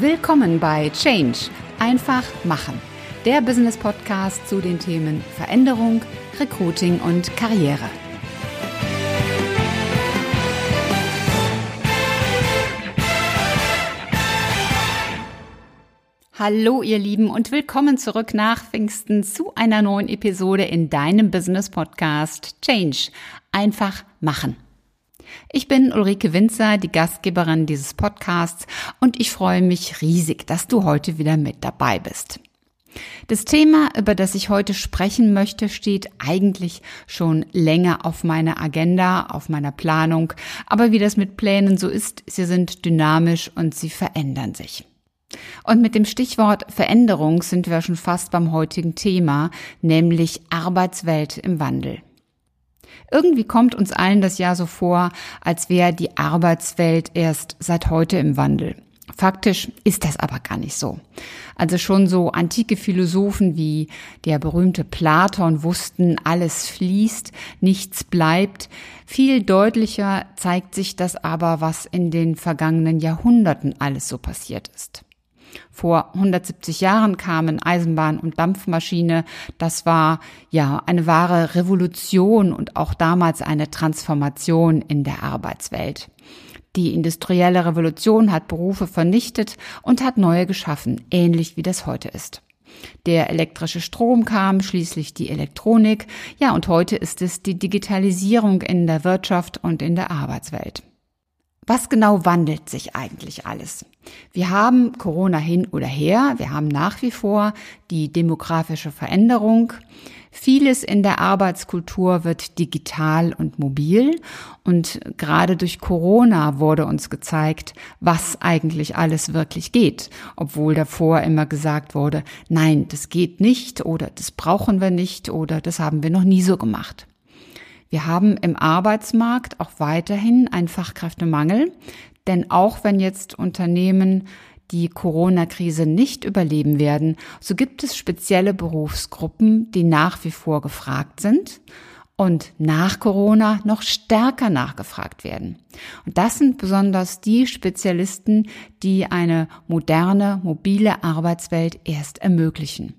Willkommen bei Change. Einfach machen. Der Business Podcast zu den Themen Veränderung, Recruiting und Karriere. Hallo ihr Lieben und willkommen zurück nach Pfingsten zu einer neuen Episode in deinem Business Podcast Change. Einfach machen. Ich bin Ulrike Winzer, die Gastgeberin dieses Podcasts und ich freue mich riesig, dass du heute wieder mit dabei bist. Das Thema, über das ich heute sprechen möchte, steht eigentlich schon länger auf meiner Agenda, auf meiner Planung, aber wie das mit Plänen so ist, sie sind dynamisch und sie verändern sich. Und mit dem Stichwort Veränderung sind wir schon fast beim heutigen Thema, nämlich Arbeitswelt im Wandel. Irgendwie kommt uns allen das Jahr so vor, als wäre die Arbeitswelt erst seit heute im Wandel. Faktisch ist das aber gar nicht so. Also schon so antike Philosophen wie der berühmte Platon wussten, alles fließt, nichts bleibt. Viel deutlicher zeigt sich das aber, was in den vergangenen Jahrhunderten alles so passiert ist. Vor 170 Jahren kamen Eisenbahn und Dampfmaschine. Das war ja eine wahre Revolution und auch damals eine Transformation in der Arbeitswelt. Die industrielle Revolution hat Berufe vernichtet und hat neue geschaffen, ähnlich wie das heute ist. Der elektrische Strom kam, schließlich die Elektronik, ja, und heute ist es die Digitalisierung in der Wirtschaft und in der Arbeitswelt. Was genau wandelt sich eigentlich alles? Wir haben Corona hin oder her, wir haben nach wie vor die demografische Veränderung. Vieles in der Arbeitskultur wird digital und mobil und gerade durch Corona wurde uns gezeigt, was eigentlich alles wirklich geht, obwohl davor immer gesagt wurde, nein, das geht nicht oder das brauchen wir nicht oder das haben wir noch nie so gemacht. Wir haben im Arbeitsmarkt auch weiterhin einen Fachkräftemangel, denn auch wenn jetzt Unternehmen die Corona-Krise nicht überleben werden, so gibt es spezielle Berufsgruppen, die nach wie vor gefragt sind und nach Corona noch stärker nachgefragt werden. Und das sind besonders die Spezialisten, die eine moderne, mobile Arbeitswelt erst ermöglichen.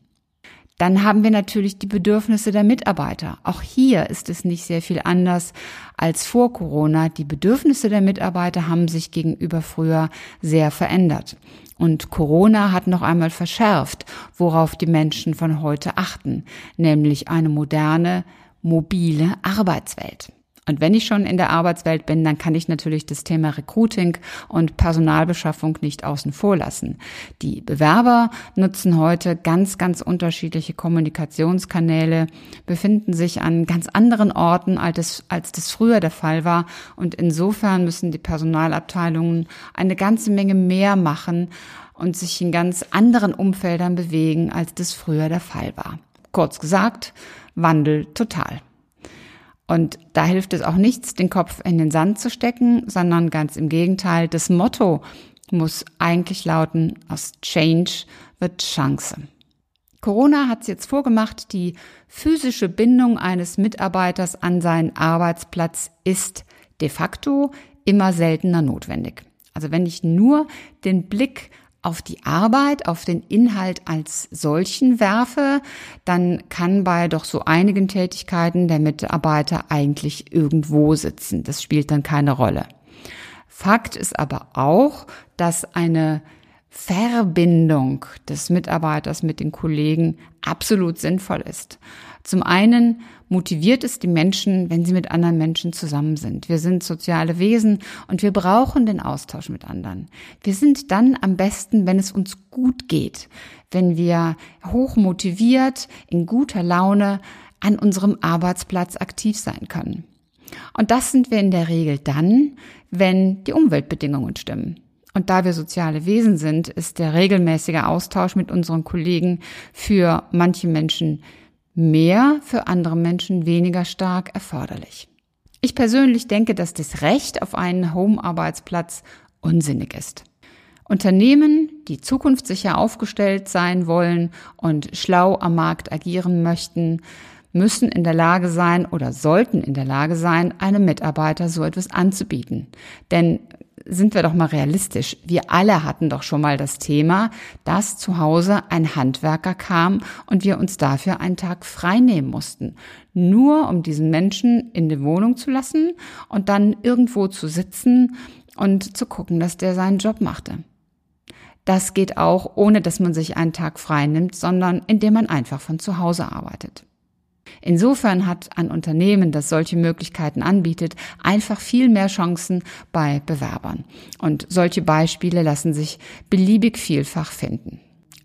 Dann haben wir natürlich die Bedürfnisse der Mitarbeiter. Auch hier ist es nicht sehr viel anders als vor Corona. Die Bedürfnisse der Mitarbeiter haben sich gegenüber früher sehr verändert. Und Corona hat noch einmal verschärft, worauf die Menschen von heute achten, nämlich eine moderne, mobile Arbeitswelt. Und wenn ich schon in der Arbeitswelt bin, dann kann ich natürlich das Thema Recruiting und Personalbeschaffung nicht außen vor lassen. Die Bewerber nutzen heute ganz, ganz unterschiedliche Kommunikationskanäle, befinden sich an ganz anderen Orten, als das, als das früher der Fall war. Und insofern müssen die Personalabteilungen eine ganze Menge mehr machen und sich in ganz anderen Umfeldern bewegen, als das früher der Fall war. Kurz gesagt, Wandel total. Und da hilft es auch nichts, den Kopf in den Sand zu stecken, sondern ganz im Gegenteil. Das Motto muss eigentlich lauten, aus Change wird Chance. Corona hat es jetzt vorgemacht, die physische Bindung eines Mitarbeiters an seinen Arbeitsplatz ist de facto immer seltener notwendig. Also wenn ich nur den Blick auf die Arbeit, auf den Inhalt als solchen werfe, dann kann bei doch so einigen Tätigkeiten der Mitarbeiter eigentlich irgendwo sitzen. Das spielt dann keine Rolle. Fakt ist aber auch, dass eine Verbindung des Mitarbeiters mit den Kollegen absolut sinnvoll ist. Zum einen motiviert es die Menschen, wenn sie mit anderen Menschen zusammen sind. Wir sind soziale Wesen und wir brauchen den Austausch mit anderen. Wir sind dann am besten, wenn es uns gut geht, wenn wir hoch motiviert, in guter Laune an unserem Arbeitsplatz aktiv sein können. Und das sind wir in der Regel dann, wenn die Umweltbedingungen stimmen. Und da wir soziale Wesen sind, ist der regelmäßige Austausch mit unseren Kollegen für manche Menschen mehr, für andere Menschen weniger stark erforderlich. Ich persönlich denke, dass das Recht auf einen Home-Arbeitsplatz unsinnig ist. Unternehmen, die zukunftssicher aufgestellt sein wollen und schlau am Markt agieren möchten, müssen in der Lage sein oder sollten in der Lage sein, einem Mitarbeiter so etwas anzubieten. Denn sind wir doch mal realistisch. Wir alle hatten doch schon mal das Thema, dass zu Hause ein Handwerker kam und wir uns dafür einen Tag frei nehmen mussten. Nur um diesen Menschen in die Wohnung zu lassen und dann irgendwo zu sitzen und zu gucken, dass der seinen Job machte. Das geht auch, ohne dass man sich einen Tag frei nimmt, sondern indem man einfach von zu Hause arbeitet. Insofern hat ein Unternehmen, das solche Möglichkeiten anbietet, einfach viel mehr Chancen bei Bewerbern. Und solche Beispiele lassen sich beliebig vielfach finden.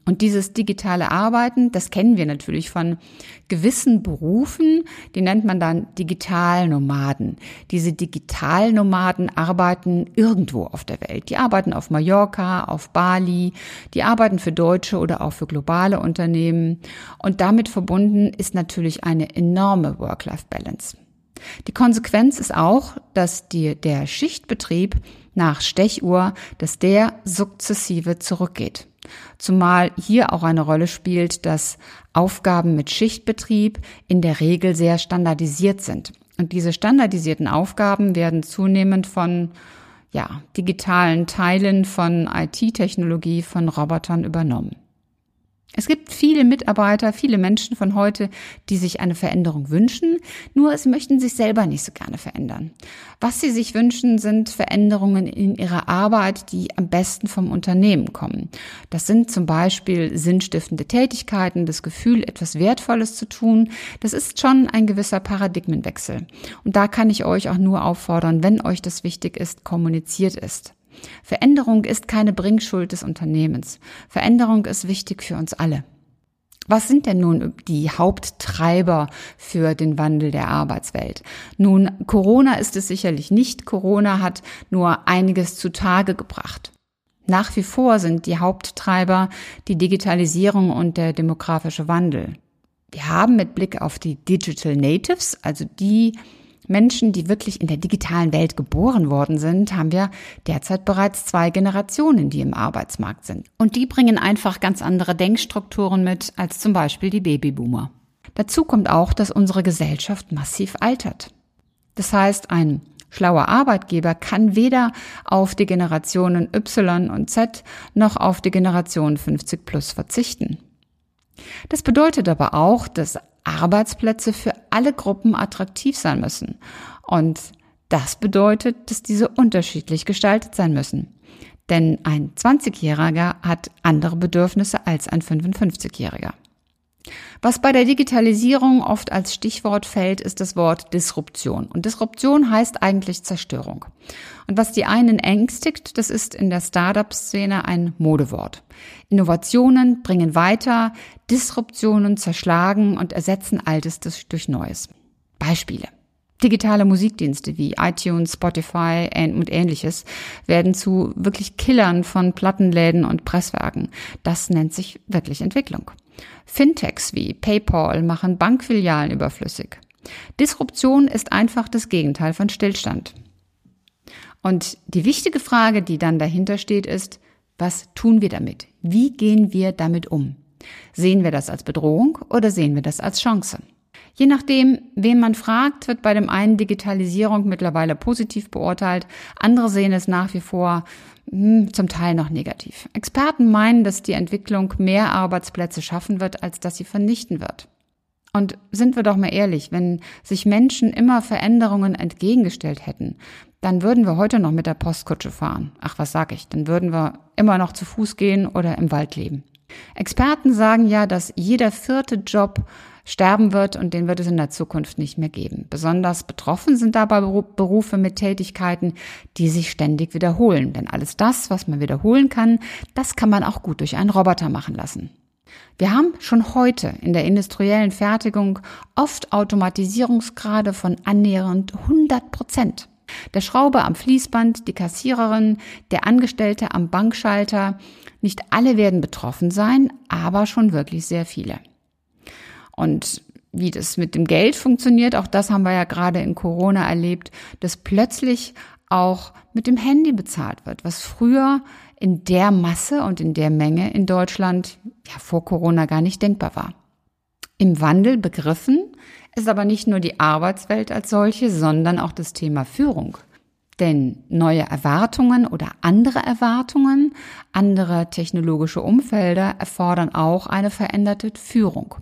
Und dieses digitale Arbeiten, das kennen wir natürlich von gewissen Berufen, die nennt man dann Digitalnomaden. Diese Digitalnomaden arbeiten irgendwo auf der Welt. Die arbeiten auf Mallorca, auf Bali, die arbeiten für deutsche oder auch für globale Unternehmen. Und damit verbunden ist natürlich eine enorme Work-Life-Balance. Die Konsequenz ist auch, dass die, der Schichtbetrieb nach Stechuhr, dass der sukzessive zurückgeht. Zumal hier auch eine Rolle spielt, dass Aufgaben mit Schichtbetrieb in der Regel sehr standardisiert sind. Und diese standardisierten Aufgaben werden zunehmend von ja, digitalen Teilen von IT-Technologie, von Robotern übernommen. Es gibt viele Mitarbeiter, viele Menschen von heute, die sich eine Veränderung wünschen, nur sie möchten sich selber nicht so gerne verändern. Was sie sich wünschen, sind Veränderungen in ihrer Arbeit, die am besten vom Unternehmen kommen. Das sind zum Beispiel sinnstiftende Tätigkeiten, das Gefühl, etwas Wertvolles zu tun. Das ist schon ein gewisser Paradigmenwechsel. Und da kann ich euch auch nur auffordern, wenn euch das wichtig ist, kommuniziert ist. Veränderung ist keine Bringschuld des Unternehmens. Veränderung ist wichtig für uns alle. Was sind denn nun die Haupttreiber für den Wandel der Arbeitswelt? Nun, Corona ist es sicherlich nicht. Corona hat nur einiges zutage gebracht. Nach wie vor sind die Haupttreiber die Digitalisierung und der demografische Wandel. Wir haben mit Blick auf die Digital Natives, also die Menschen, die wirklich in der digitalen Welt geboren worden sind, haben wir derzeit bereits zwei Generationen, die im Arbeitsmarkt sind. Und die bringen einfach ganz andere Denkstrukturen mit als zum Beispiel die Babyboomer. Dazu kommt auch, dass unsere Gesellschaft massiv altert. Das heißt, ein schlauer Arbeitgeber kann weder auf die Generationen Y und Z noch auf die Generation 50 plus verzichten. Das bedeutet aber auch, dass Arbeitsplätze für alle Gruppen attraktiv sein müssen. Und das bedeutet, dass diese unterschiedlich gestaltet sein müssen. Denn ein 20-Jähriger hat andere Bedürfnisse als ein 55-Jähriger. Was bei der Digitalisierung oft als Stichwort fällt, ist das Wort Disruption. Und Disruption heißt eigentlich Zerstörung. Und was die einen ängstigt, das ist in der Startup-Szene ein Modewort. Innovationen bringen weiter, Disruptionen zerschlagen und ersetzen Altes durch Neues. Beispiele. Digitale Musikdienste wie iTunes, Spotify und ähnliches werden zu wirklich Killern von Plattenläden und Presswerken. Das nennt sich wirklich Entwicklung. Fintechs wie PayPal machen Bankfilialen überflüssig. Disruption ist einfach das Gegenteil von Stillstand. Und die wichtige Frage, die dann dahinter steht, ist, was tun wir damit? Wie gehen wir damit um? Sehen wir das als Bedrohung oder sehen wir das als Chance? Je nachdem, wen man fragt, wird bei dem einen Digitalisierung mittlerweile positiv beurteilt, andere sehen es nach wie vor hm, zum Teil noch negativ. Experten meinen, dass die Entwicklung mehr Arbeitsplätze schaffen wird, als dass sie vernichten wird. Und sind wir doch mal ehrlich, wenn sich Menschen immer Veränderungen entgegengestellt hätten, dann würden wir heute noch mit der Postkutsche fahren. Ach, was sag ich? Dann würden wir immer noch zu Fuß gehen oder im Wald leben. Experten sagen ja, dass jeder vierte Job sterben wird und den wird es in der Zukunft nicht mehr geben. Besonders betroffen sind dabei Berufe mit Tätigkeiten, die sich ständig wiederholen. Denn alles das, was man wiederholen kann, das kann man auch gut durch einen Roboter machen lassen. Wir haben schon heute in der industriellen Fertigung oft Automatisierungsgrade von annähernd 100 Prozent. Der Schrauber am Fließband, die Kassiererin, der Angestellte am Bankschalter, nicht alle werden betroffen sein, aber schon wirklich sehr viele. Und wie das mit dem Geld funktioniert, auch das haben wir ja gerade in Corona erlebt, dass plötzlich auch mit dem Handy bezahlt wird, was früher in der Masse und in der Menge in Deutschland ja vor Corona gar nicht denkbar war. Im Wandel begriffen ist aber nicht nur die Arbeitswelt als solche, sondern auch das Thema Führung. Denn neue Erwartungen oder andere Erwartungen, andere technologische Umfelder erfordern auch eine veränderte Führung.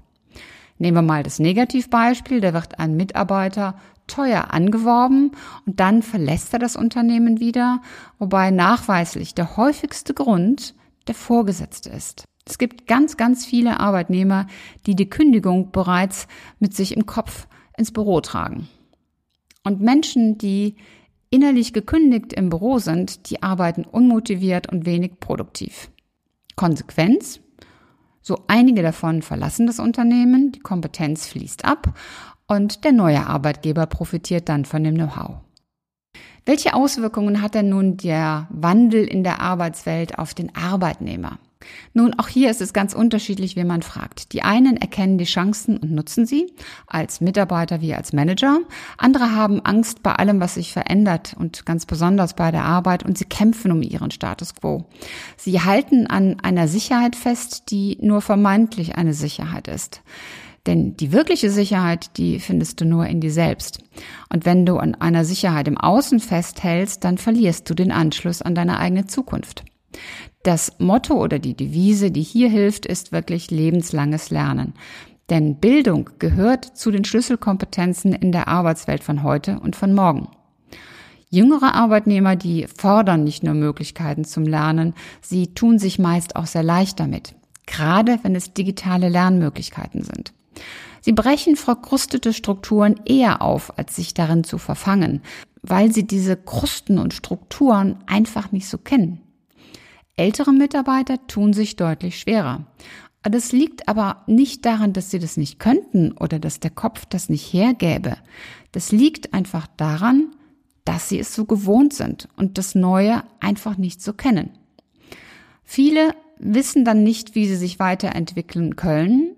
Nehmen wir mal das Negativbeispiel, da wird ein Mitarbeiter teuer angeworben und dann verlässt er das Unternehmen wieder, wobei nachweislich der häufigste Grund der Vorgesetzte ist. Es gibt ganz, ganz viele Arbeitnehmer, die die Kündigung bereits mit sich im Kopf ins Büro tragen. Und Menschen, die innerlich gekündigt im Büro sind, die arbeiten unmotiviert und wenig produktiv. Konsequenz? So einige davon verlassen das Unternehmen, die Kompetenz fließt ab und der neue Arbeitgeber profitiert dann von dem Know-how. Welche Auswirkungen hat denn nun der Wandel in der Arbeitswelt auf den Arbeitnehmer? Nun, auch hier ist es ganz unterschiedlich, wie man fragt. Die einen erkennen die Chancen und nutzen sie, als Mitarbeiter wie als Manager. Andere haben Angst bei allem, was sich verändert und ganz besonders bei der Arbeit und sie kämpfen um ihren Status quo. Sie halten an einer Sicherheit fest, die nur vermeintlich eine Sicherheit ist. Denn die wirkliche Sicherheit, die findest du nur in dir selbst. Und wenn du an einer Sicherheit im Außen festhältst, dann verlierst du den Anschluss an deine eigene Zukunft. Das Motto oder die Devise, die hier hilft, ist wirklich lebenslanges Lernen. Denn Bildung gehört zu den Schlüsselkompetenzen in der Arbeitswelt von heute und von morgen. Jüngere Arbeitnehmer, die fordern nicht nur Möglichkeiten zum Lernen, sie tun sich meist auch sehr leicht damit, gerade wenn es digitale Lernmöglichkeiten sind. Sie brechen verkrustete Strukturen eher auf, als sich darin zu verfangen, weil sie diese Krusten und Strukturen einfach nicht so kennen. Ältere Mitarbeiter tun sich deutlich schwerer. Das liegt aber nicht daran, dass sie das nicht könnten oder dass der Kopf das nicht hergäbe. Das liegt einfach daran, dass sie es so gewohnt sind und das Neue einfach nicht so kennen. Viele wissen dann nicht, wie sie sich weiterentwickeln können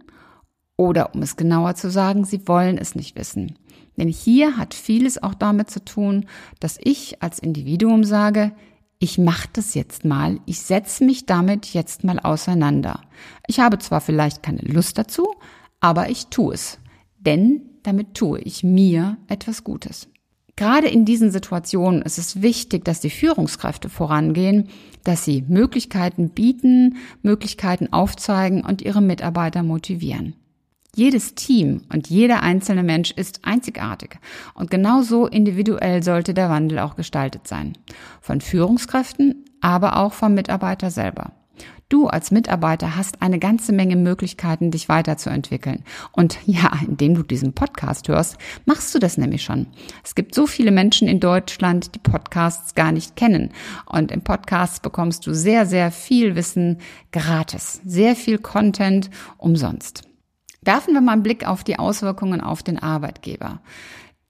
oder um es genauer zu sagen, sie wollen es nicht wissen. Denn hier hat vieles auch damit zu tun, dass ich als Individuum sage, ich mache das jetzt mal, ich setze mich damit jetzt mal auseinander. Ich habe zwar vielleicht keine Lust dazu, aber ich tue es, denn damit tue ich mir etwas Gutes. Gerade in diesen Situationen ist es wichtig, dass die Führungskräfte vorangehen, dass sie Möglichkeiten bieten, Möglichkeiten aufzeigen und ihre Mitarbeiter motivieren. Jedes Team und jeder einzelne Mensch ist einzigartig und genauso individuell sollte der Wandel auch gestaltet sein. Von Führungskräften, aber auch vom Mitarbeiter selber. Du als Mitarbeiter hast eine ganze Menge Möglichkeiten, dich weiterzuentwickeln. Und ja, indem du diesen Podcast hörst, machst du das nämlich schon. Es gibt so viele Menschen in Deutschland, die Podcasts gar nicht kennen. Und im Podcast bekommst du sehr, sehr viel Wissen gratis. Sehr viel Content umsonst. Werfen wir mal einen Blick auf die Auswirkungen auf den Arbeitgeber.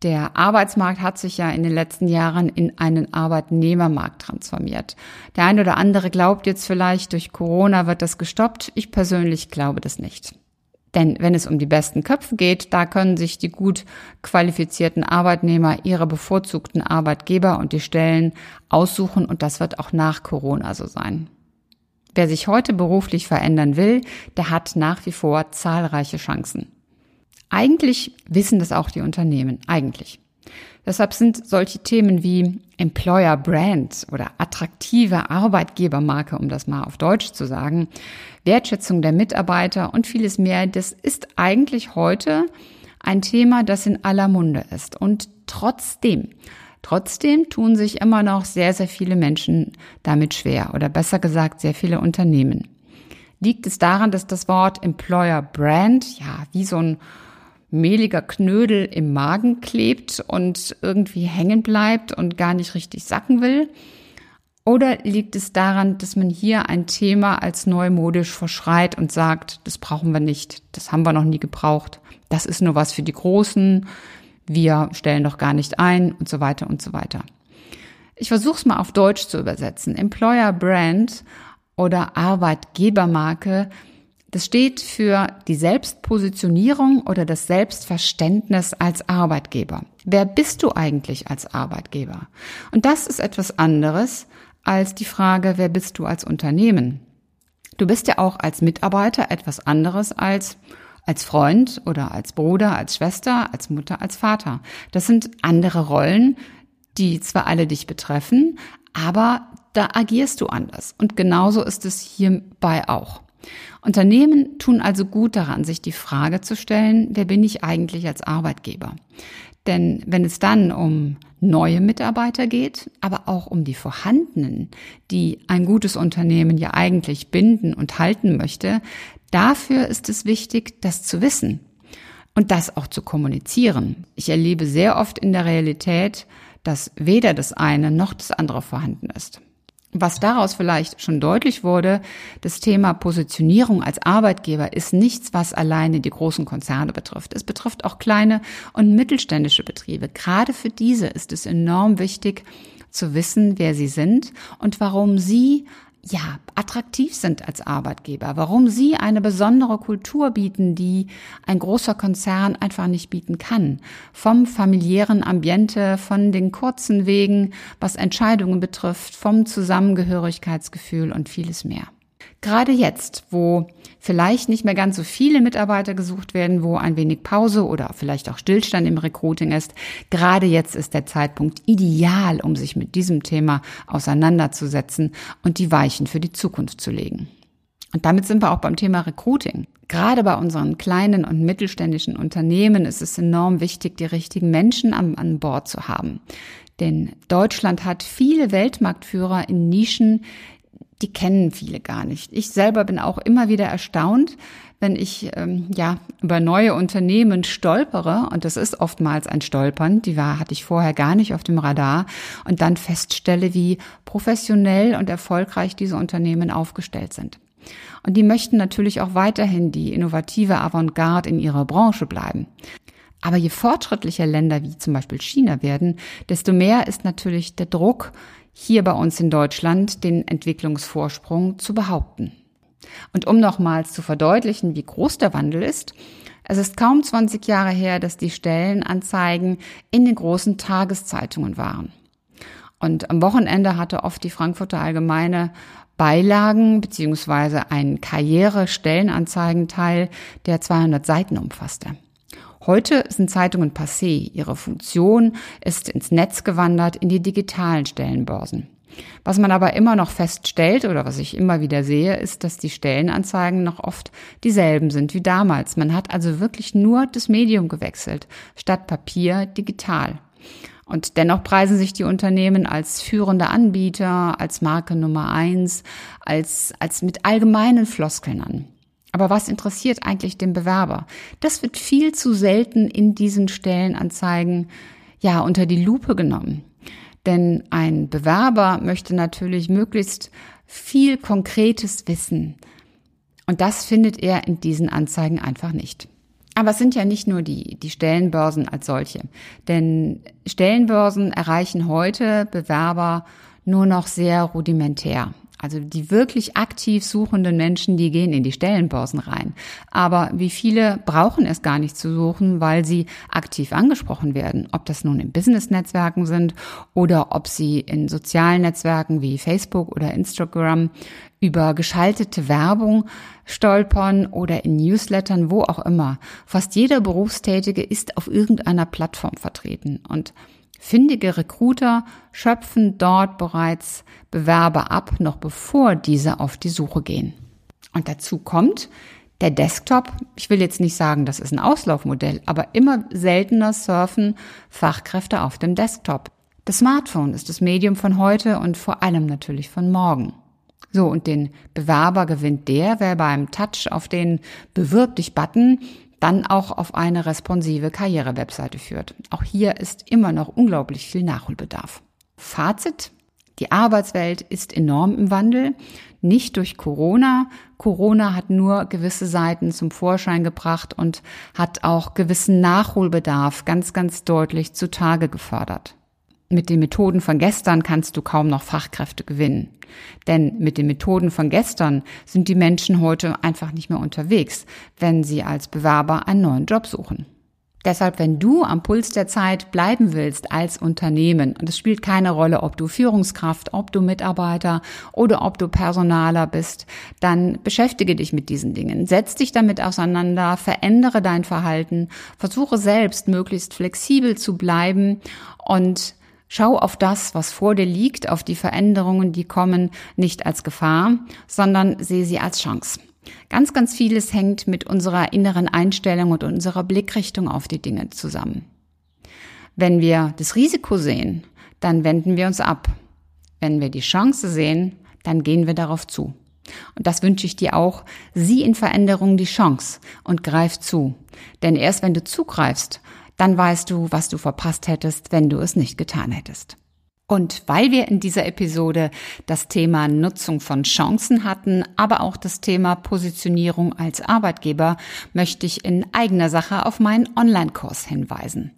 Der Arbeitsmarkt hat sich ja in den letzten Jahren in einen Arbeitnehmermarkt transformiert. Der eine oder andere glaubt jetzt vielleicht, durch Corona wird das gestoppt. Ich persönlich glaube das nicht. Denn wenn es um die besten Köpfe geht, da können sich die gut qualifizierten Arbeitnehmer ihre bevorzugten Arbeitgeber und die Stellen aussuchen und das wird auch nach Corona so sein. Wer sich heute beruflich verändern will, der hat nach wie vor zahlreiche Chancen. Eigentlich wissen das auch die Unternehmen, eigentlich. Deshalb sind solche Themen wie Employer Brand oder attraktive Arbeitgebermarke, um das mal auf Deutsch zu sagen, Wertschätzung der Mitarbeiter und vieles mehr, das ist eigentlich heute ein Thema, das in aller Munde ist. Und trotzdem Trotzdem tun sich immer noch sehr, sehr viele Menschen damit schwer oder besser gesagt sehr viele Unternehmen. Liegt es daran, dass das Wort Employer Brand ja wie so ein mehliger Knödel im Magen klebt und irgendwie hängen bleibt und gar nicht richtig sacken will? Oder liegt es daran, dass man hier ein Thema als neumodisch verschreit und sagt, das brauchen wir nicht, das haben wir noch nie gebraucht, das ist nur was für die Großen, wir stellen doch gar nicht ein und so weiter und so weiter. Ich versuche es mal auf Deutsch zu übersetzen. Employer Brand oder Arbeitgebermarke, das steht für die Selbstpositionierung oder das Selbstverständnis als Arbeitgeber. Wer bist du eigentlich als Arbeitgeber? Und das ist etwas anderes als die Frage, wer bist du als Unternehmen? Du bist ja auch als Mitarbeiter etwas anderes als als Freund oder als Bruder, als Schwester, als Mutter, als Vater. Das sind andere Rollen, die zwar alle dich betreffen, aber da agierst du anders. Und genauso ist es hierbei auch. Unternehmen tun also gut daran, sich die Frage zu stellen, wer bin ich eigentlich als Arbeitgeber? Denn wenn es dann um neue Mitarbeiter geht, aber auch um die vorhandenen, die ein gutes Unternehmen ja eigentlich binden und halten möchte, dafür ist es wichtig, das zu wissen und das auch zu kommunizieren. Ich erlebe sehr oft in der Realität, dass weder das eine noch das andere vorhanden ist. Was daraus vielleicht schon deutlich wurde, das Thema Positionierung als Arbeitgeber ist nichts, was alleine die großen Konzerne betrifft. Es betrifft auch kleine und mittelständische Betriebe. Gerade für diese ist es enorm wichtig zu wissen, wer sie sind und warum sie ja, attraktiv sind als Arbeitgeber, warum sie eine besondere Kultur bieten, die ein großer Konzern einfach nicht bieten kann. Vom familiären Ambiente, von den kurzen Wegen, was Entscheidungen betrifft, vom Zusammengehörigkeitsgefühl und vieles mehr. Gerade jetzt, wo vielleicht nicht mehr ganz so viele Mitarbeiter gesucht werden, wo ein wenig Pause oder vielleicht auch Stillstand im Recruiting ist, gerade jetzt ist der Zeitpunkt ideal, um sich mit diesem Thema auseinanderzusetzen und die Weichen für die Zukunft zu legen. Und damit sind wir auch beim Thema Recruiting. Gerade bei unseren kleinen und mittelständischen Unternehmen ist es enorm wichtig, die richtigen Menschen an, an Bord zu haben. Denn Deutschland hat viele Weltmarktführer in Nischen, die kennen viele gar nicht. Ich selber bin auch immer wieder erstaunt, wenn ich ähm, ja über neue Unternehmen stolpere und das ist oftmals ein Stolpern, die war hatte ich vorher gar nicht auf dem Radar und dann feststelle, wie professionell und erfolgreich diese Unternehmen aufgestellt sind. Und die möchten natürlich auch weiterhin die innovative Avantgarde in ihrer Branche bleiben. Aber je fortschrittlicher Länder wie zum Beispiel China werden, desto mehr ist natürlich der Druck, hier bei uns in Deutschland den Entwicklungsvorsprung zu behaupten. Und um nochmals zu verdeutlichen, wie groß der Wandel ist, es ist kaum 20 Jahre her, dass die Stellenanzeigen in den großen Tageszeitungen waren. Und am Wochenende hatte oft die Frankfurter Allgemeine Beilagen beziehungsweise einen Karriere-Stellenanzeigenteil, der 200 Seiten umfasste. Heute sind Zeitungen passé. Ihre Funktion ist ins Netz gewandert, in die digitalen Stellenbörsen. Was man aber immer noch feststellt oder was ich immer wieder sehe, ist, dass die Stellenanzeigen noch oft dieselben sind wie damals. Man hat also wirklich nur das Medium gewechselt, statt Papier digital. Und dennoch preisen sich die Unternehmen als führende Anbieter, als Marke Nummer eins, als, als mit allgemeinen Floskeln an. Aber was interessiert eigentlich den Bewerber? Das wird viel zu selten in diesen Stellenanzeigen ja unter die Lupe genommen. Denn ein Bewerber möchte natürlich möglichst viel konkretes Wissen. Und das findet er in diesen Anzeigen einfach nicht. Aber es sind ja nicht nur die, die Stellenbörsen als solche. Denn Stellenbörsen erreichen heute Bewerber nur noch sehr rudimentär. Also die wirklich aktiv suchenden Menschen, die gehen in die Stellenbörsen rein. Aber wie viele brauchen es gar nicht zu suchen, weil sie aktiv angesprochen werden. Ob das nun in Business-Netzwerken sind oder ob sie in sozialen Netzwerken wie Facebook oder Instagram über geschaltete Werbung stolpern oder in Newslettern, wo auch immer. Fast jeder Berufstätige ist auf irgendeiner Plattform vertreten. Und Findige Recruiter schöpfen dort bereits Bewerber ab, noch bevor diese auf die Suche gehen. Und dazu kommt, der Desktop, ich will jetzt nicht sagen, das ist ein Auslaufmodell, aber immer seltener surfen Fachkräfte auf dem Desktop. Das Smartphone ist das Medium von heute und vor allem natürlich von morgen. So, und den Bewerber gewinnt der, wer beim Touch auf den Bewirb dich Button dann auch auf eine responsive Karrierewebseite führt. Auch hier ist immer noch unglaublich viel Nachholbedarf. Fazit. Die Arbeitswelt ist enorm im Wandel, nicht durch Corona. Corona hat nur gewisse Seiten zum Vorschein gebracht und hat auch gewissen Nachholbedarf ganz, ganz deutlich zutage gefördert. Mit den Methoden von gestern kannst du kaum noch Fachkräfte gewinnen. Denn mit den Methoden von gestern sind die Menschen heute einfach nicht mehr unterwegs, wenn sie als Bewerber einen neuen Job suchen. Deshalb, wenn du am Puls der Zeit bleiben willst als Unternehmen, und es spielt keine Rolle, ob du Führungskraft, ob du Mitarbeiter oder ob du Personaler bist, dann beschäftige dich mit diesen Dingen. Setz dich damit auseinander, verändere dein Verhalten, versuche selbst möglichst flexibel zu bleiben und Schau auf das, was vor dir liegt, auf die Veränderungen, die kommen, nicht als Gefahr, sondern sehe sie als Chance. Ganz, ganz vieles hängt mit unserer inneren Einstellung und unserer Blickrichtung auf die Dinge zusammen. Wenn wir das Risiko sehen, dann wenden wir uns ab. Wenn wir die Chance sehen, dann gehen wir darauf zu. Und das wünsche ich dir auch. Sieh in Veränderungen die Chance und greif zu. Denn erst wenn du zugreifst, dann weißt du, was du verpasst hättest, wenn du es nicht getan hättest. Und weil wir in dieser Episode das Thema Nutzung von Chancen hatten, aber auch das Thema Positionierung als Arbeitgeber, möchte ich in eigener Sache auf meinen Online-Kurs hinweisen.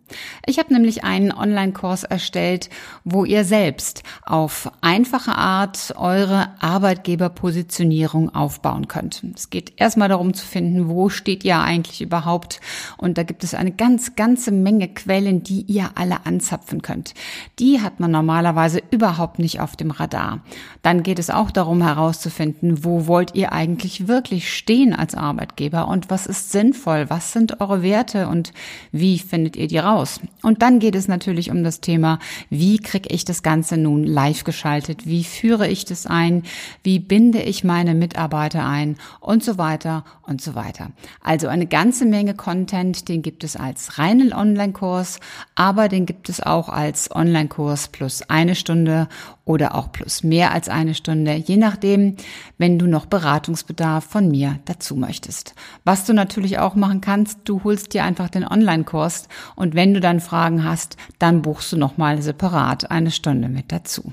Ich habe nämlich einen Online-Kurs erstellt, wo ihr selbst auf einfache Art eure Arbeitgeberpositionierung aufbauen könnt. Es geht erstmal darum zu finden, wo steht ihr eigentlich überhaupt. Und da gibt es eine ganz, ganze Menge Quellen, die ihr alle anzapfen könnt. Die hat man normalerweise überhaupt nicht auf dem Radar. Dann geht es auch darum herauszufinden, wo wollt ihr eigentlich wirklich stehen als Arbeitgeber und was ist sinnvoll, was sind eure Werte und wie findet ihr die raus aus. Und dann geht es natürlich um das Thema, wie kriege ich das Ganze nun live geschaltet? Wie führe ich das ein? Wie binde ich meine Mitarbeiter ein? Und so weiter und so weiter. Also eine ganze Menge Content, den gibt es als reinen Online-Kurs, aber den gibt es auch als Online-Kurs plus eine Stunde oder auch plus mehr als eine Stunde, je nachdem, wenn du noch Beratungsbedarf von mir dazu möchtest. Was du natürlich auch machen kannst, du holst dir einfach den Online-Kurs und wenn du dann Fragen hast, dann buchst du nochmal separat eine Stunde mit dazu.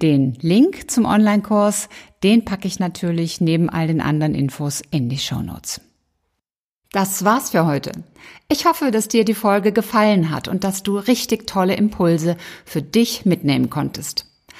Den Link zum Online-Kurs, den packe ich natürlich neben all den anderen Infos in die Show Notes. Das war's für heute. Ich hoffe, dass dir die Folge gefallen hat und dass du richtig tolle Impulse für dich mitnehmen konntest.